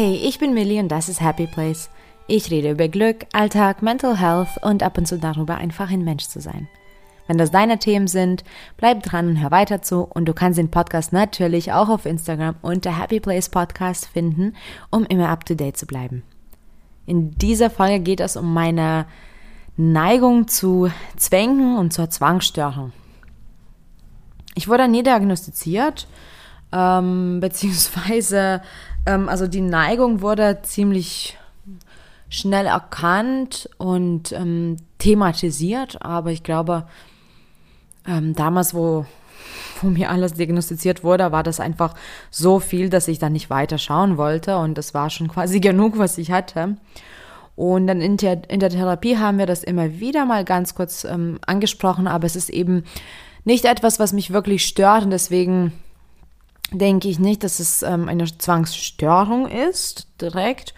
Hey, ich bin Millie und das ist Happy Place. Ich rede über Glück, Alltag, Mental Health und ab und zu darüber, einfach ein Mensch zu sein. Wenn das deine Themen sind, bleib dran und hör weiter zu und du kannst den Podcast natürlich auch auf Instagram unter Happy Place Podcast finden, um immer up to date zu bleiben. In dieser Folge geht es um meine Neigung zu Zwängen und zur Zwangsstörung. Ich wurde nie diagnostiziert, ähm, beziehungsweise, ähm, also die Neigung wurde ziemlich schnell erkannt und ähm, thematisiert, aber ich glaube, ähm, damals, wo, wo mir alles diagnostiziert wurde, war das einfach so viel, dass ich dann nicht weiter schauen wollte und das war schon quasi genug, was ich hatte. Und dann in der, in der Therapie haben wir das immer wieder mal ganz kurz ähm, angesprochen, aber es ist eben nicht etwas, was mich wirklich stört und deswegen denke ich nicht, dass es ähm, eine Zwangsstörung ist, direkt.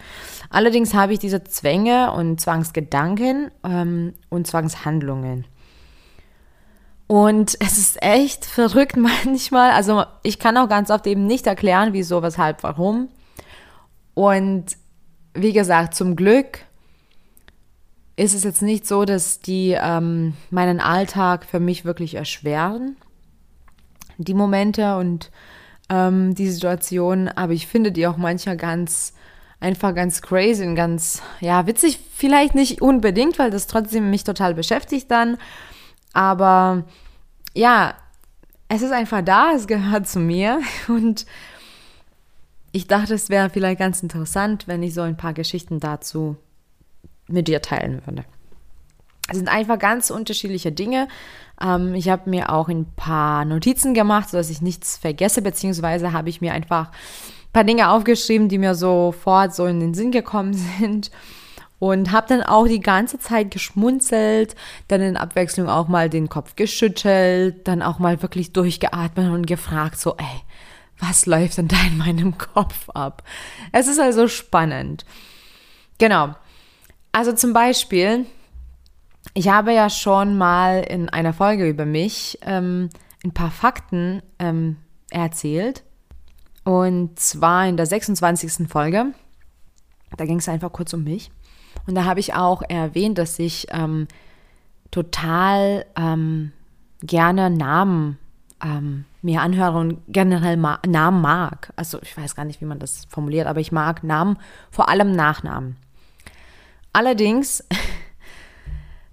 Allerdings habe ich diese Zwänge und Zwangsgedanken ähm, und Zwangshandlungen. Und es ist echt verrückt manchmal. Also ich kann auch ganz oft eben nicht erklären, wieso, weshalb, warum. Und wie gesagt, zum Glück ist es jetzt nicht so, dass die ähm, meinen Alltag für mich wirklich erschweren. Die Momente und ähm, die Situation, aber ich finde die auch manchmal ganz einfach ganz crazy und ganz, ja, witzig, vielleicht nicht unbedingt, weil das trotzdem mich total beschäftigt dann. Aber ja, es ist einfach da, es gehört zu mir und ich dachte, es wäre vielleicht ganz interessant, wenn ich so ein paar Geschichten dazu mit dir teilen würde. Es sind einfach ganz unterschiedliche Dinge. Ähm, ich habe mir auch ein paar Notizen gemacht, sodass ich nichts vergesse, beziehungsweise habe ich mir einfach ein paar Dinge aufgeschrieben, die mir sofort so in den Sinn gekommen sind. Und habe dann auch die ganze Zeit geschmunzelt, dann in Abwechslung auch mal den Kopf geschüttelt, dann auch mal wirklich durchgeatmet und gefragt, so, ey, was läuft denn da in meinem Kopf ab? Es ist also spannend. Genau. Also zum Beispiel, ich habe ja schon mal in einer Folge über mich ähm, ein paar Fakten ähm, erzählt. Und zwar in der 26. Folge. Da ging es einfach kurz um mich. Und da habe ich auch erwähnt, dass ich ähm, total ähm, gerne Namen ähm, mir anhöre und generell ma Namen mag. Also ich weiß gar nicht, wie man das formuliert, aber ich mag Namen, vor allem Nachnamen. Allerdings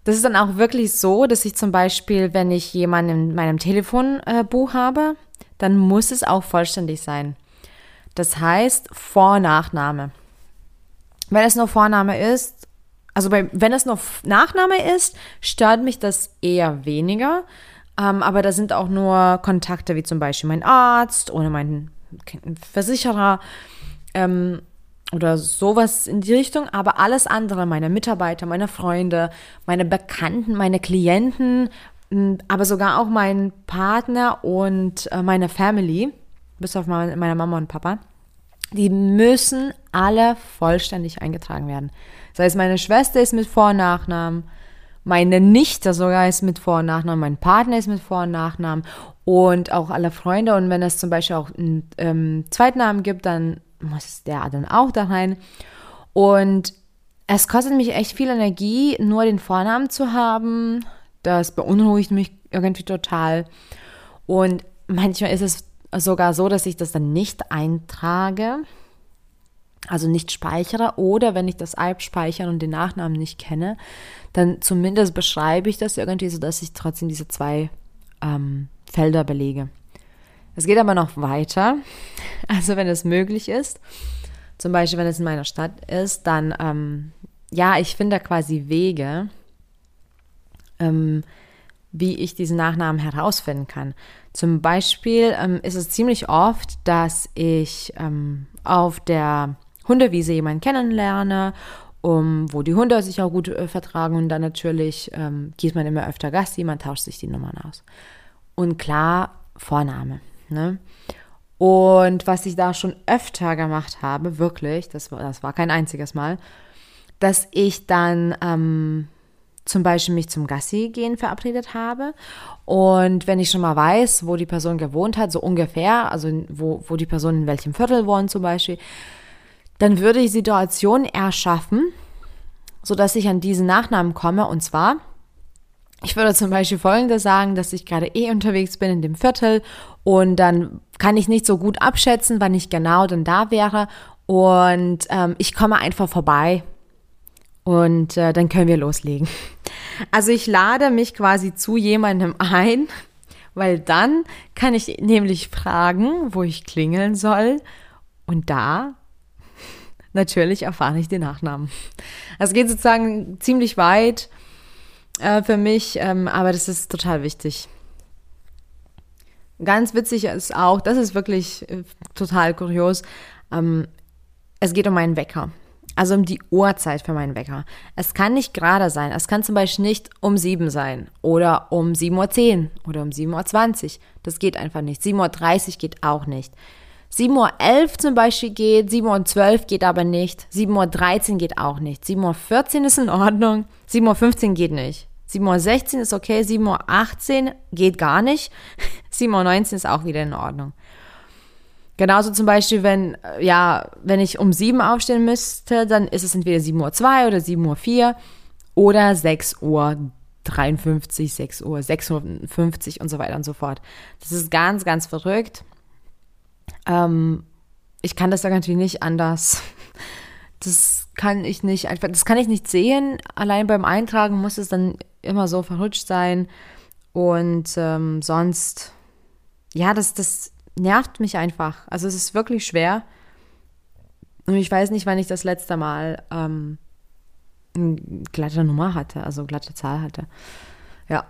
Das ist dann auch wirklich so, dass ich zum Beispiel, wenn ich jemanden in meinem Telefonbuch habe, dann muss es auch vollständig sein. Das heißt Vor- Nachname. Wenn es nur Vorname ist, also bei, wenn es nur Nachname ist, stört mich das eher weniger. Ähm, aber da sind auch nur Kontakte wie zum Beispiel mein Arzt oder mein Versicherer. Ähm, oder sowas in die Richtung, aber alles andere, meine Mitarbeiter, meine Freunde, meine Bekannten, meine Klienten, aber sogar auch mein Partner und äh, meine Family, bis auf meine Mama und Papa, die müssen alle vollständig eingetragen werden. Das heißt, meine Schwester ist mit Vor- und Nachnamen, meine Nichte sogar ist mit Vor- und Nachnamen, mein Partner ist mit Vor- und Nachnamen und auch alle Freunde. Und wenn es zum Beispiel auch einen ähm, Zweitnamen gibt, dann muss der dann auch da rein. Und es kostet mich echt viel Energie, nur den Vornamen zu haben. Das beunruhigt mich irgendwie total. Und manchmal ist es sogar so, dass ich das dann nicht eintrage, also nicht speichere. Oder wenn ich das speichere und den Nachnamen nicht kenne, dann zumindest beschreibe ich das irgendwie, sodass ich trotzdem diese zwei ähm, Felder belege. Es geht aber noch weiter. Also wenn es möglich ist, zum Beispiel wenn es in meiner Stadt ist, dann, ähm, ja, ich finde quasi Wege, ähm, wie ich diesen Nachnamen herausfinden kann. Zum Beispiel ähm, ist es ziemlich oft, dass ich ähm, auf der Hundewiese jemanden kennenlerne, um, wo die Hunde sich auch gut äh, vertragen und dann natürlich ähm, geht man immer öfter Gassi, man tauscht sich die Nummern aus. Und klar, Vorname. Ne? Und was ich da schon öfter gemacht habe, wirklich, das war, das war kein einziges Mal, dass ich dann ähm, zum Beispiel mich zum Gassi gehen verabredet habe. Und wenn ich schon mal weiß, wo die Person gewohnt hat, so ungefähr, also wo, wo die Person in welchem Viertel wohnt zum Beispiel, dann würde ich Situationen erschaffen, sodass ich an diesen Nachnamen komme. Und zwar, ich würde zum Beispiel Folgendes sagen, dass ich gerade eh unterwegs bin in dem Viertel und dann kann ich nicht so gut abschätzen, wann ich genau dann da wäre. Und ähm, ich komme einfach vorbei und äh, dann können wir loslegen. Also ich lade mich quasi zu jemandem ein, weil dann kann ich nämlich fragen, wo ich klingeln soll. Und da natürlich erfahre ich den Nachnamen. Also es geht sozusagen ziemlich weit äh, für mich, ähm, aber das ist total wichtig. Ganz witzig ist auch, das ist wirklich äh, total kurios, ähm, es geht um meinen Wecker. Also um die Uhrzeit für meinen Wecker. Es kann nicht gerade sein. Es kann zum Beispiel nicht um sieben sein oder um 7.10 Uhr oder um 7.20 Uhr. Das geht einfach nicht. 7.30 Uhr geht auch nicht. 7.11 Uhr zum Beispiel geht, 7.12 Uhr geht aber nicht, 7.13 Uhr geht auch nicht, 7.14 Uhr ist in Ordnung, 7.15 Uhr geht nicht, 7.16 Uhr ist okay, 7.18 Uhr geht gar nicht, 7.19 Uhr ist auch wieder in Ordnung. Genauso zum Beispiel, wenn, ja, wenn ich um 7 Uhr aufstehen müsste, dann ist es entweder 7.02 Uhr oder 7.04 Uhr oder 6 Uhr 53, 6 Uhr, 6.50 Uhr und so weiter und so fort. Das ist ganz, ganz verrückt. Ähm, ich kann das ja natürlich nicht anders. Das kann ich nicht einfach, das kann ich nicht sehen. Allein beim Eintragen muss es dann immer so verrutscht sein. Und ähm, sonst, ja, das, das nervt mich einfach. Also es ist wirklich schwer. Und ich weiß nicht, wann ich das letzte Mal ähm, eine glatte Nummer hatte, also glatte Zahl hatte. Ja.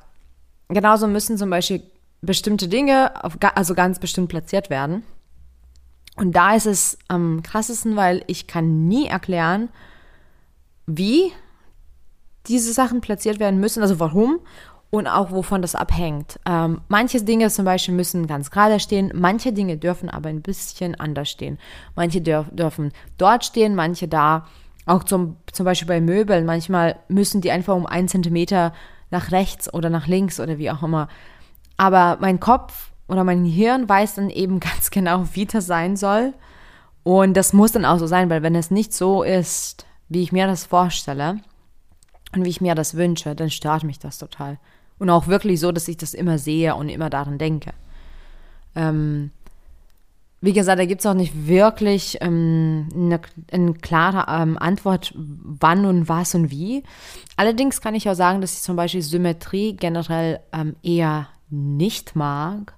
Genauso müssen zum Beispiel bestimmte Dinge, auf, also ganz bestimmt platziert werden. Und da ist es am krassesten, weil ich kann nie erklären, wie diese Sachen platziert werden müssen, also warum und auch wovon das abhängt. Ähm, manche Dinge zum Beispiel müssen ganz gerade stehen, manche Dinge dürfen aber ein bisschen anders stehen. Manche dürf, dürfen dort stehen, manche da. Auch zum, zum Beispiel bei Möbeln, manchmal müssen die einfach um einen Zentimeter nach rechts oder nach links oder wie auch immer. Aber mein Kopf oder mein Hirn weiß dann eben ganz genau, wie das sein soll. Und das muss dann auch so sein, weil wenn es nicht so ist, wie ich mir das vorstelle und wie ich mir das wünsche, dann stört mich das total. Und auch wirklich so, dass ich das immer sehe und immer daran denke. Ähm, wie gesagt, da gibt es auch nicht wirklich ähm, eine, eine, klare ähm, Antwort, wann und was und wie. Allerdings kann ich auch sagen, dass ich zum Beispiel Symmetrie generell ähm, eher nicht mag.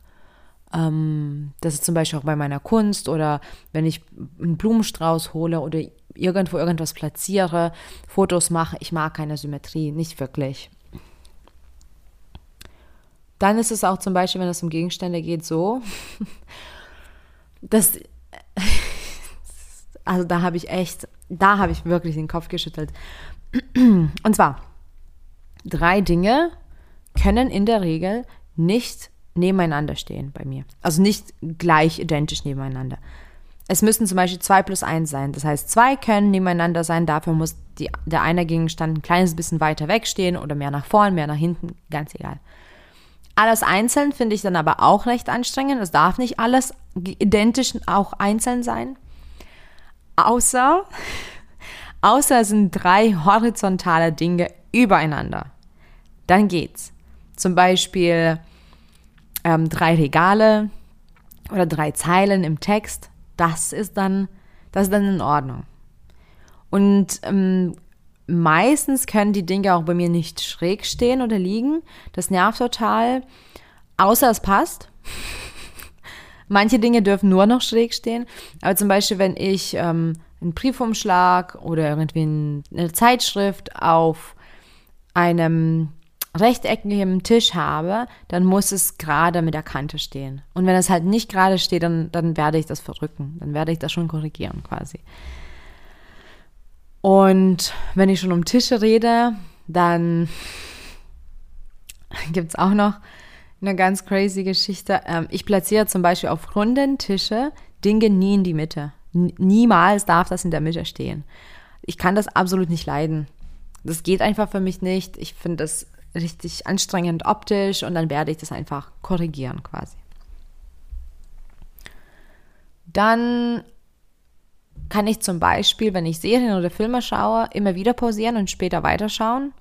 Ähm, das ist zum Beispiel auch bei meiner Kunst oder wenn ich einen Blumenstrauß hole oder irgendwo irgendwas platziere, Fotos mache. Ich mag keine Symmetrie, nicht wirklich. Dann ist es auch zum Beispiel, wenn es um Gegenstände geht, so, dass, also da habe ich echt, da habe ich wirklich den Kopf geschüttelt. Und zwar, drei Dinge können in der Regel nicht nebeneinander stehen bei mir. Also nicht gleich identisch nebeneinander. Es müssen zum Beispiel zwei plus eins sein. Das heißt, zwei können nebeneinander sein. Dafür muss die, der eine Gegenstand ein kleines bisschen weiter wegstehen oder mehr nach vorn, mehr nach hinten. Ganz egal. Alles einzeln finde ich dann aber auch recht anstrengend. Es darf nicht alles identisch auch einzeln sein. Außer, außer es sind drei horizontale Dinge übereinander. Dann geht's. Zum Beispiel ähm, drei Regale oder drei Zeilen im Text, das ist dann, das ist dann in Ordnung. Und ähm, meistens können die Dinge auch bei mir nicht schräg stehen oder liegen. Das nervt total, außer es passt. Manche Dinge dürfen nur noch schräg stehen. Aber zum Beispiel, wenn ich ähm, einen Briefumschlag oder irgendwie eine Zeitschrift auf einem rechteckigen Tisch habe, dann muss es gerade mit der Kante stehen. Und wenn es halt nicht gerade steht, dann, dann werde ich das verrücken. Dann werde ich das schon korrigieren quasi. Und wenn ich schon um Tische rede, dann gibt es auch noch eine ganz crazy Geschichte. Ähm, ich platziere zum Beispiel auf runden Tische Dinge nie in die Mitte. Niemals darf das in der Mitte stehen. Ich kann das absolut nicht leiden. Das geht einfach für mich nicht. Ich finde das richtig anstrengend optisch und dann werde ich das einfach korrigieren quasi. Dann kann ich zum Beispiel, wenn ich Serien oder Filme schaue, immer wieder pausieren und später weiterschauen.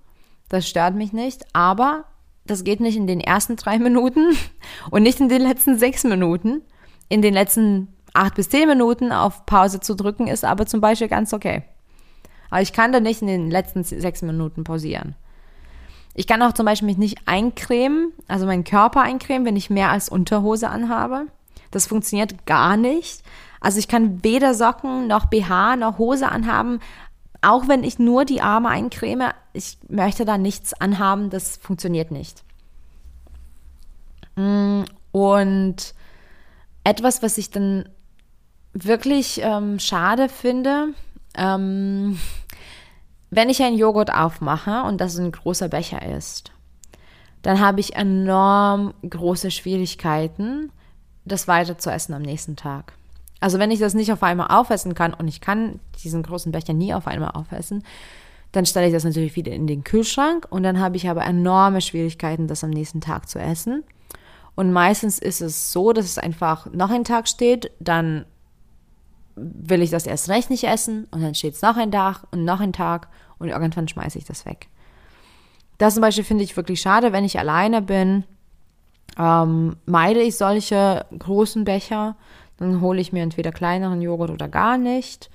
Das stört mich nicht, aber das geht nicht in den ersten drei Minuten und nicht in den letzten sechs Minuten. In den letzten acht bis zehn Minuten auf Pause zu drücken ist aber zum Beispiel ganz okay. Aber ich kann da nicht in den letzten sechs Minuten pausieren. Ich kann auch zum Beispiel mich nicht eincremen, also meinen Körper eincremen, wenn ich mehr als Unterhose anhabe. Das funktioniert gar nicht. Also ich kann weder Socken noch BH noch Hose anhaben, auch wenn ich nur die Arme eincreme. Ich möchte da nichts anhaben, das funktioniert nicht. Mm, und etwas, was ich dann wirklich ähm, schade finde, ähm, wenn ich einen Joghurt aufmache und das ein großer Becher ist, dann habe ich enorm große Schwierigkeiten, das weiter zu essen am nächsten Tag. Also wenn ich das nicht auf einmal aufessen kann und ich kann diesen großen Becher nie auf einmal aufessen, dann stelle ich das natürlich wieder in den Kühlschrank und dann habe ich aber enorme Schwierigkeiten, das am nächsten Tag zu essen. Und meistens ist es so, dass es einfach noch ein Tag steht, dann will ich das erst recht nicht essen und dann steht es noch ein Tag und noch ein Tag und irgendwann schmeiße ich das weg. Das zum Beispiel finde ich wirklich schade, wenn ich alleine bin, ähm, meide ich solche großen Becher, dann hole ich mir entweder kleineren Joghurt oder gar nicht.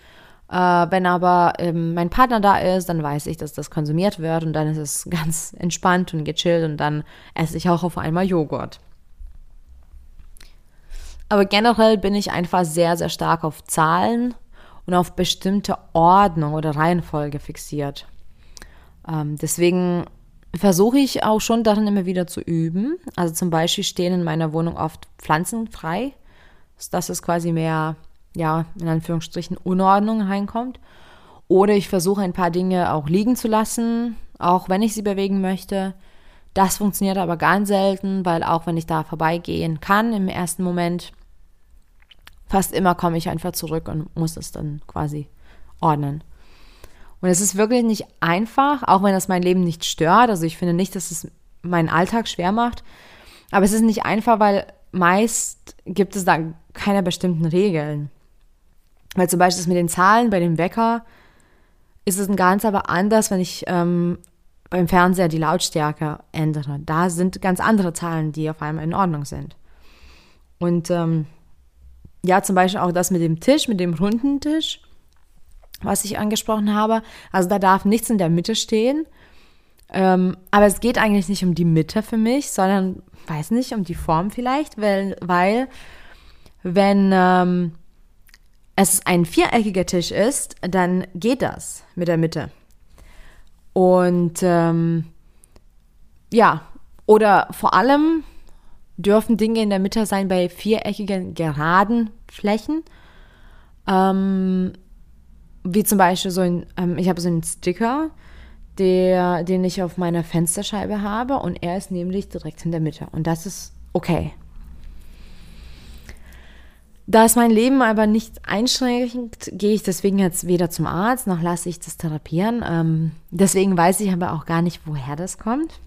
Äh, wenn aber ähm, mein Partner da ist, dann weiß ich, dass das konsumiert wird und dann ist es ganz entspannt und gechillt und dann esse ich auch auf einmal Joghurt. Aber generell bin ich einfach sehr, sehr stark auf Zahlen und auf bestimmte Ordnung oder Reihenfolge fixiert. Ähm, deswegen versuche ich auch schon darin immer wieder zu üben. Also zum Beispiel stehen in meiner Wohnung oft Pflanzen frei, dass es quasi mehr, ja, in Anführungsstrichen Unordnung reinkommt. Oder ich versuche ein paar Dinge auch liegen zu lassen, auch wenn ich sie bewegen möchte. Das funktioniert aber ganz selten, weil auch wenn ich da vorbeigehen kann im ersten Moment, fast immer komme ich einfach zurück und muss es dann quasi ordnen. Und es ist wirklich nicht einfach, auch wenn das mein Leben nicht stört. Also ich finde nicht, dass es meinen Alltag schwer macht. Aber es ist nicht einfach, weil meist gibt es da keine bestimmten Regeln. Weil zum Beispiel mit den Zahlen bei dem Wecker ist es ein ganz aber anders, wenn ich ähm, beim Fernseher die Lautstärke ändere. Da sind ganz andere Zahlen, die auf einmal in Ordnung sind. Und ähm, ja, zum Beispiel auch das mit dem Tisch, mit dem runden Tisch, was ich angesprochen habe. Also da darf nichts in der Mitte stehen. Ähm, aber es geht eigentlich nicht um die Mitte für mich, sondern, weiß nicht, um die Form vielleicht, weil, weil wenn ähm, es ein viereckiger Tisch ist, dann geht das mit der Mitte. Und ähm, ja, oder vor allem dürfen Dinge in der Mitte sein bei viereckigen, geraden Flächen. Ähm, wie zum Beispiel so ein, ähm, ich habe so einen Sticker, der, den ich auf meiner Fensterscheibe habe und er ist nämlich direkt in der Mitte und das ist okay. Da es mein Leben aber nicht einschränkt, gehe ich deswegen jetzt weder zum Arzt noch lasse ich das therapieren. Ähm, deswegen weiß ich aber auch gar nicht, woher das kommt.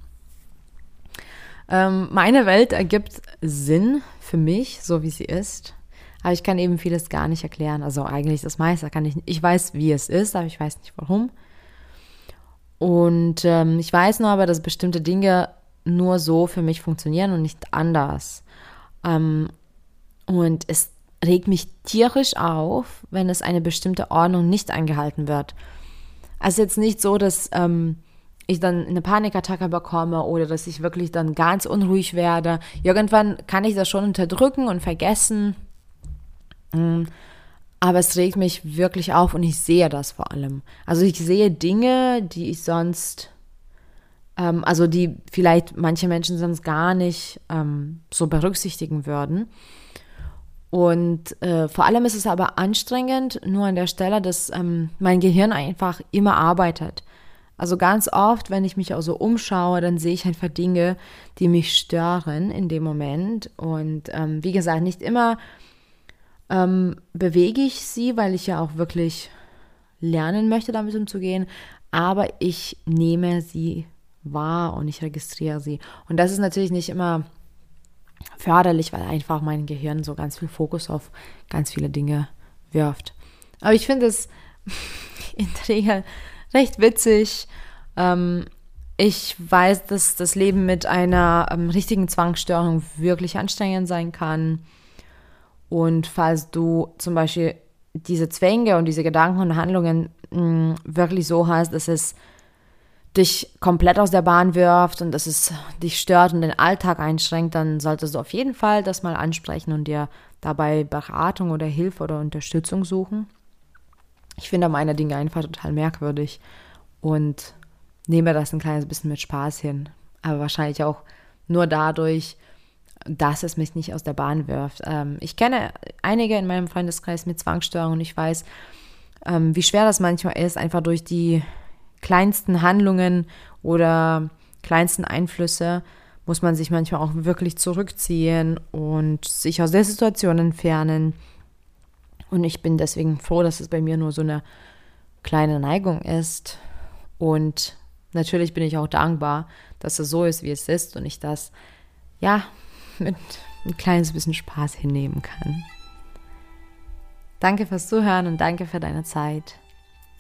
Ähm, meine Welt ergibt Sinn für mich, so wie sie ist. Aber ich kann eben vieles gar nicht erklären. Also eigentlich das meiste kann ich nicht. Ich weiß, wie es ist, aber ich weiß nicht warum. Und ähm, ich weiß nur aber, dass bestimmte Dinge nur so für mich funktionieren und nicht anders. Ähm, und es regt mich tierisch auf, wenn es eine bestimmte Ordnung nicht eingehalten wird. Also jetzt nicht so, dass ähm, ich dann eine Panikattacke bekomme oder dass ich wirklich dann ganz unruhig werde. Irgendwann kann ich das schon unterdrücken und vergessen. Mm, aber es regt mich wirklich auf und ich sehe das vor allem. Also ich sehe Dinge, die ich sonst, ähm, also die vielleicht manche Menschen sonst gar nicht ähm, so berücksichtigen würden. Und äh, vor allem ist es aber anstrengend, nur an der Stelle, dass ähm, mein Gehirn einfach immer arbeitet. Also ganz oft, wenn ich mich auch so umschaue, dann sehe ich einfach Dinge, die mich stören in dem Moment. Und ähm, wie gesagt, nicht immer ähm, bewege ich sie, weil ich ja auch wirklich lernen möchte, damit umzugehen. Aber ich nehme sie wahr und ich registriere sie. Und das ist natürlich nicht immer förderlich, weil einfach mein Gehirn so ganz viel Fokus auf ganz viele Dinge wirft. Aber ich finde es in der Regel recht witzig. Ähm, ich weiß, dass das Leben mit einer ähm, richtigen Zwangsstörung wirklich anstrengend sein kann. Und falls du zum Beispiel diese Zwänge und diese Gedanken und Handlungen mh, mm, wirklich so hast, dass es dich komplett aus der Bahn wirft und dass es dich stört und den Alltag einschränkt, dann solltest du auf jeden Fall das mal ansprechen und dir dabei Beratung oder Hilfe oder Unterstützung suchen. Ich finde meine Dinge einfach total merkwürdig und nehme das ein kleines bisschen mit Spaß hin. Aber wahrscheinlich auch nur dadurch, dass es mich nicht aus der Bahn wirft. Ähm, ich kenne einige in meinem Freundeskreis mit Zwangsstörungen und ich weiß, ähm, wie schwer das manchmal ist, einfach durch die kleinsten Handlungen oder kleinsten Einflüsse muss man sich manchmal auch wirklich zurückziehen und sich aus der Situation entfernen. Und ich bin deswegen froh, dass es bei mir nur so eine kleine Neigung ist. Und natürlich bin ich auch dankbar, dass es so ist, wie es ist und ich das, ja, mit ein kleines bisschen Spaß hinnehmen kann. Danke fürs Zuhören und danke für deine Zeit.